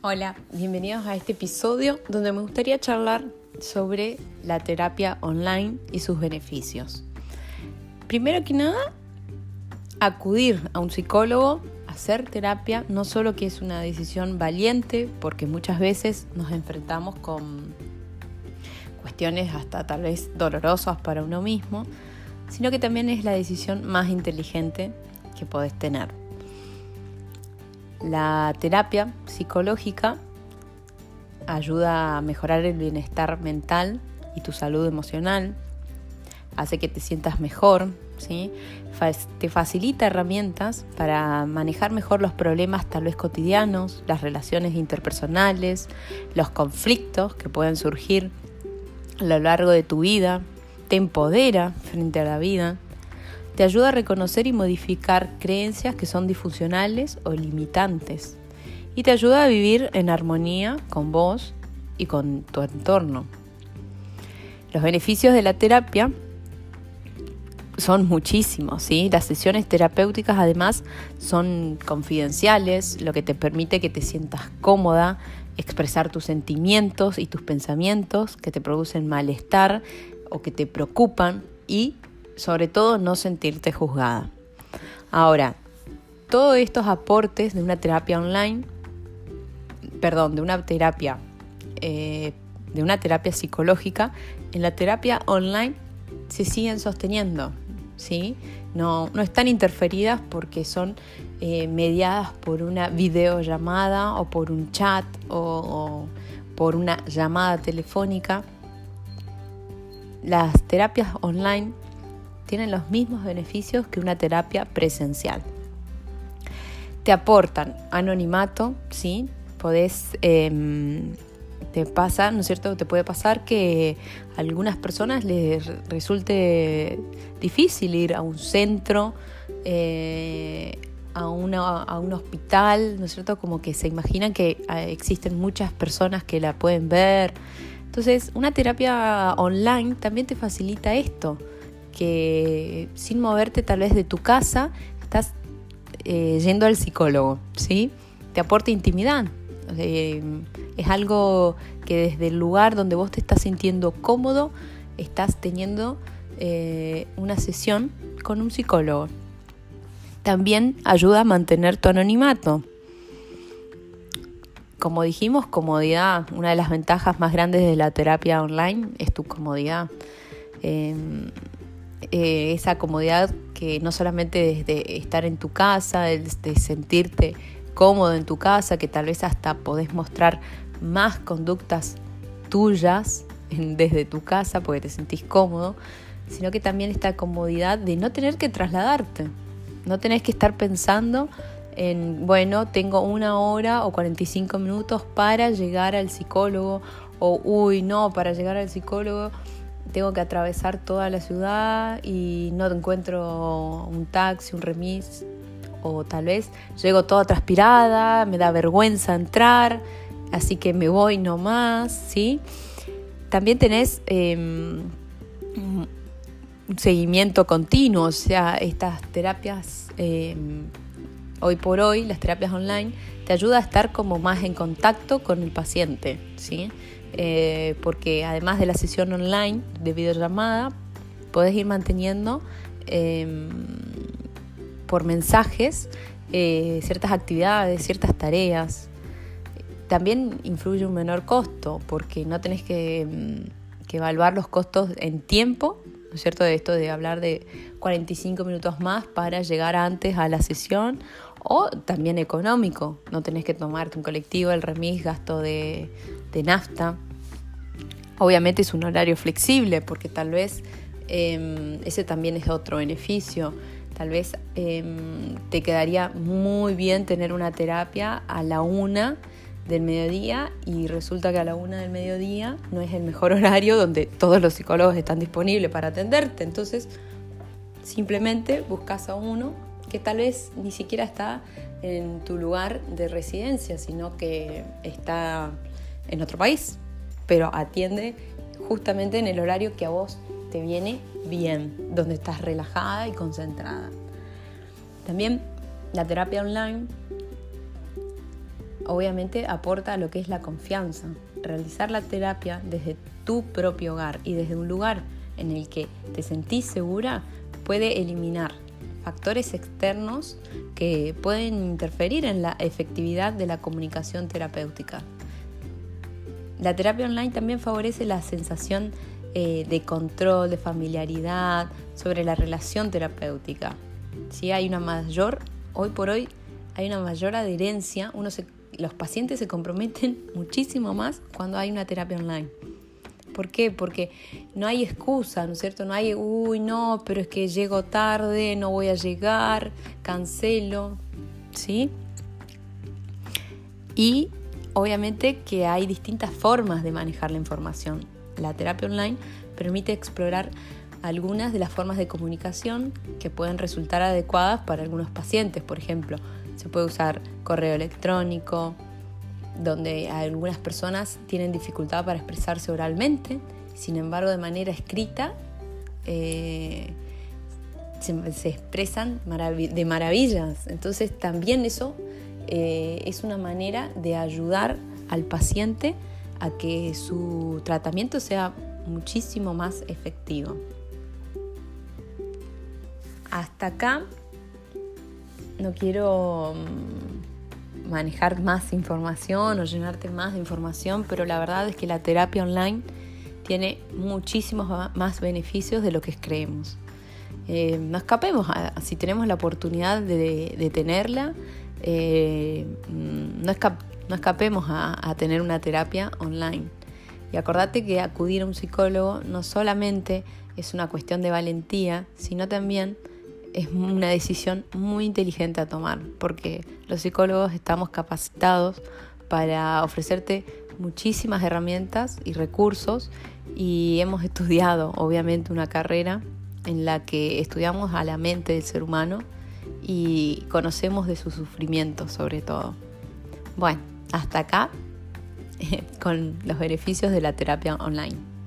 Hola, bienvenidos a este episodio donde me gustaría charlar sobre la terapia online y sus beneficios. Primero que nada, acudir a un psicólogo, hacer terapia, no solo que es una decisión valiente, porque muchas veces nos enfrentamos con cuestiones hasta tal vez dolorosas para uno mismo, sino que también es la decisión más inteligente que podés tener. La terapia psicológica ayuda a mejorar el bienestar mental y tu salud emocional, hace que te sientas mejor, ¿sí? te facilita herramientas para manejar mejor los problemas tal vez cotidianos, las relaciones interpersonales, los conflictos que pueden surgir a lo largo de tu vida, te empodera frente a la vida, te ayuda a reconocer y modificar creencias que son disfuncionales o limitantes y te ayuda a vivir en armonía con vos y con tu entorno. Los beneficios de la terapia son muchísimos, ¿sí? Las sesiones terapéuticas además son confidenciales, lo que te permite que te sientas cómoda, expresar tus sentimientos y tus pensamientos que te producen malestar o que te preocupan y sobre todo no sentirte juzgada. Ahora, todos estos aportes de una terapia online, perdón, de una terapia, eh, de una terapia psicológica, en la terapia online se siguen sosteniendo, ¿sí? No, no están interferidas porque son eh, mediadas por una videollamada o por un chat o por una llamada telefónica. Las terapias online tienen los mismos beneficios que una terapia presencial. Te aportan anonimato, ¿sí? Podés, em, te pasa, ¿no es cierto? Te puede pasar que a algunas personas les resulte difícil ir a un centro, eh, a, a, un hospital, ¿no es cierto? Como que se imaginan que ah, existen muchas personas que la pueden ver. Entonces, una terapia online también te facilita esto que sin moverte tal vez de tu casa estás eh, yendo al psicólogo, ¿sí? Te aporta intimidad. Eh, es algo que desde el lugar donde vos te estás sintiendo cómodo, estás teniendo eh, una sesión con un psicólogo. También ayuda a mantener tu anonimato. Como dijimos, comodidad. Una de las ventajas más grandes de la terapia online es tu comodidad. Em, eh, esa comodidad que no solamente desde estar en tu casa, de sentirte cómodo en tu casa, que tal vez hasta podés mostrar más conductas tuyas desde tu casa porque te sentís cómodo, sino que también esta comodidad de no tener que trasladarte, no tenés que estar pensando en, bueno, tengo una hora o 45 minutos para llegar al psicólogo, o, uy, no, para llegar al psicólogo tengo que atravesar toda la ciudad y no encuentro un taxi, un remis, o tal vez llego toda transpirada, me da vergüenza entrar, así que me voy nomás, ¿sí? También tenés em, un seguimiento continuo, o sea, estas terapias, em, hoy por hoy, las terapias online, te ayuda a estar como más en contacto con el paciente, ¿sí? Eh, porque además de la sesión online de videollamada, podés ir manteniendo em, por mensajes eh, ciertas actividades, ciertas tareas. También influye un menor costo, porque no tenés que, em, que evaluar los costos en tiempo, ¿no es cierto? De esto de hablar de 45 minutos más para llegar antes a la sesión o también económico. No tenés que tomarte un colectivo, el remis, gasto de, nafta. Obviamente es un horario flexible porque tal vez em, ese también es otro beneficio. Tal vez em, te quedaría muy bien tener una terapia a la una del mediodía y resulta que a la una del mediodía no es el mejor horario donde todos los psicólogos están disponibles para atenderte. Entonces, simplemente buscas a uno que tal vez ni siquiera está en tu lugar de residencia, sino que está en otro país, pero atiende justamente en el horario que a vos te viene bien, donde estás relajada y concentrada. También la terapia online obviamente aporta lo que es la confianza. Realizar la terapia desde tu propio hogar y desde un lugar en el que te sentís segura puede eliminar factores externos que pueden interferir en la efectividad de la comunicación terapéutica. La terapia online también favorece la sensación eh, de control, de familiaridad sobre la relación terapéutica. Si hay una mayor, hoy por hoy hay una mayor adherencia, uno los pacientes se comprometen muchísimo más cuando hay una terapia online. ¿Por qué? Porque no hay excusa, ¿no es cierto? No hay, uy, no, pero es que llego tarde, no voy a llegar, cancelo, ¿sí? Y obviamente que hay distintas formas de manejar la información. La terapia online permite explorar algunas de las formas de comunicación que pueden resultar adecuadas para algunos pacientes. Por ejemplo, se puede usar correo electrónico, donde algunas personas tienen dificultad para expresarse oralmente, sin embargo de manera escrita eh, se, expresan de maravillas. Entonces también eso eh, es una manera de ayudar al paciente a que su tratamiento sea muchísimo más efectivo. Hasta acá no quiero mm, manejar más información o llenarte más de información, pero la verdad es que la terapia online tiene muchísimos más beneficios de lo que creemos. Eh, no escapemos, si tenemos la oportunidad de, tenerla, eh, no, escapemos a, a tener una terapia online. Y acordate que acudir a un psicólogo no solamente es una cuestión de valentía, sino también es una decisión muy inteligente a tomar, porque los psicólogos estamos capacitados para ofrecerte muchísimas herramientas y recursos y hemos estudiado obviamente una carrera en la que estudiamos a la mente del ser humano y conocemos de su sufrimiento sobre todo. Bueno, hasta acá con los beneficios de la terapia online.